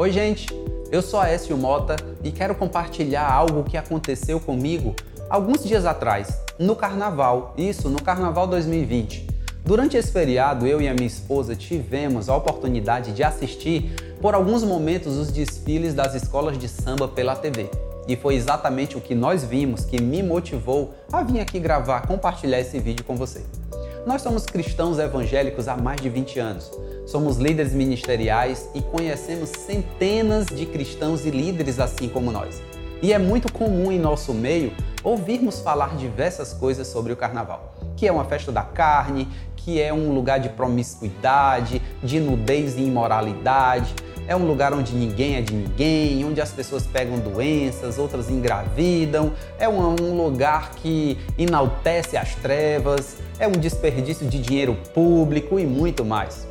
Oi, gente! Eu sou Aécio Mota e quero compartilhar algo que aconteceu comigo alguns dias atrás, no Carnaval. Isso, no Carnaval 2020. Durante esse feriado, eu e a minha esposa tivemos a oportunidade de assistir por alguns momentos os desfiles das escolas de samba pela TV. E foi exatamente o que nós vimos que me motivou a vir aqui gravar, compartilhar esse vídeo com você. Nós somos cristãos evangélicos há mais de 20 anos. Somos líderes ministeriais e conhecemos centenas de cristãos e líderes assim como nós. E é muito comum em nosso meio ouvirmos falar diversas coisas sobre o carnaval, que é uma festa da carne, que é um lugar de promiscuidade, de nudez e imoralidade, é um lugar onde ninguém é de ninguém, onde as pessoas pegam doenças, outras engravidam, é um, lugar que enaltece as trevas, é um desperdício de dinheiro público e muito mais.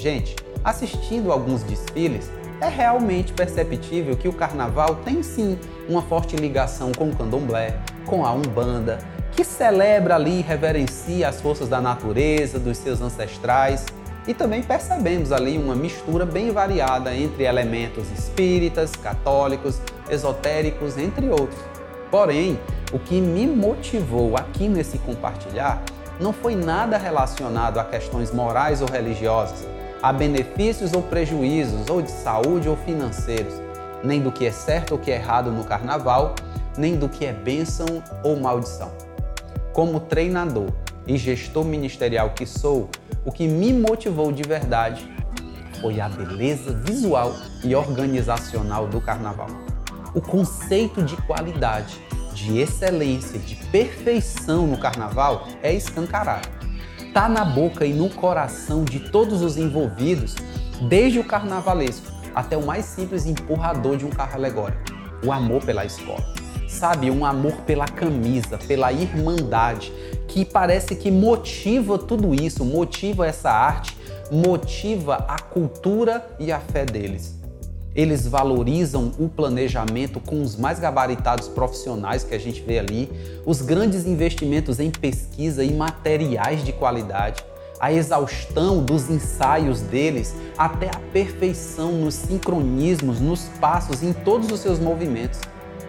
Gente, assistindo alguns desfiles, é realmente perceptível que o carnaval tem sim uma forte ligação com o candomblé, com a umbanda, que celebra ali e reverencia as forças da natureza, dos seus ancestrais. E também percebemos ali uma mistura bem variada entre elementos espíritas, católicos, esotéricos, entre outros. Porém, o que me motivou aqui nesse compartilhar não foi nada relacionado a questões morais ou religiosas, a benefícios ou prejuízos, ou de saúde ou financeiros, nem do que é certo ou que é errado no carnaval, nem do que é bênção ou maldição. Como treinador e gestor ministerial que sou, o que me motivou de verdade foi a beleza visual e organizacional do carnaval. O conceito de qualidade, de excelência, de perfeição no carnaval é escancarado. Tá na boca e no coração de todos os envolvidos, desde o carnavalesco até o mais simples empurrador de um carro alegórico. O amor pela escola. Sabe, um amor pela camisa, pela irmandade, que parece que motiva tudo isso, motiva essa arte, motiva a cultura e a fé deles. Eles valorizam o planejamento com os mais gabaritados profissionais que a gente vê ali, os grandes investimentos em pesquisa e materiais de qualidade, a exaustão dos ensaios deles até a perfeição nos sincronismos, nos passos, em todos os seus movimentos,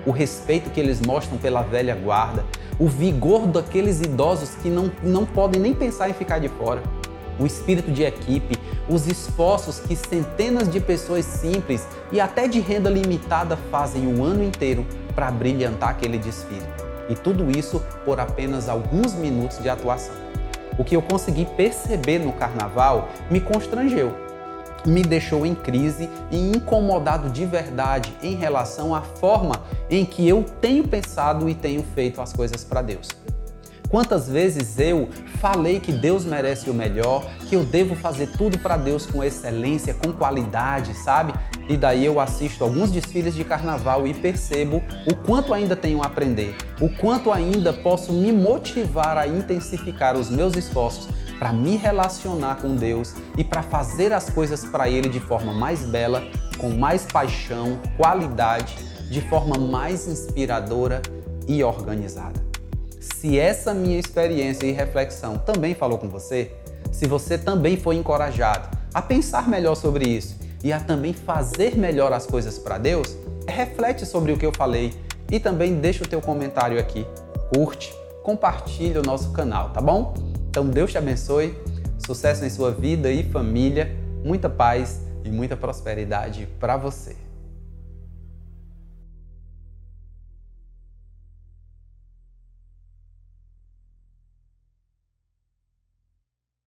o respeito que eles mostram pela velha guarda, o vigor daqueles idosos que não, não podem nem pensar em ficar de fora, o espírito de equipe, os esforços que centenas de pessoas simples e até de renda limitada fazem o ano inteiro para brilhantar aquele desfile. E tudo isso por apenas alguns minutos de atuação. O que eu consegui perceber no carnaval me constrangeu, me deixou em crise e incomodado de verdade em relação à forma em que eu tenho pensado e tenho feito as coisas para Deus. Quantas vezes eu falei que Deus merece o melhor, que eu devo fazer tudo para Deus com excelência, com qualidade, sabe? E daí eu assisto alguns desfiles de carnaval e percebo o quanto ainda tenho a aprender, o quanto ainda posso me motivar a intensificar os meus esforços para me relacionar com Deus e para fazer as coisas para Ele de forma mais bela, com mais paixão, qualidade, de forma mais inspiradora e organizada. Se essa minha experiência e reflexão também falou com você, se você também foi encorajado a pensar melhor sobre isso e a também fazer melhor as coisas para Deus, reflete sobre o que eu falei e também deixa o teu comentário aqui. Curte, compartilhe o nosso canal, tá bom? Então Deus te abençoe, sucesso em sua vida e família, muita paz e muita prosperidade para você.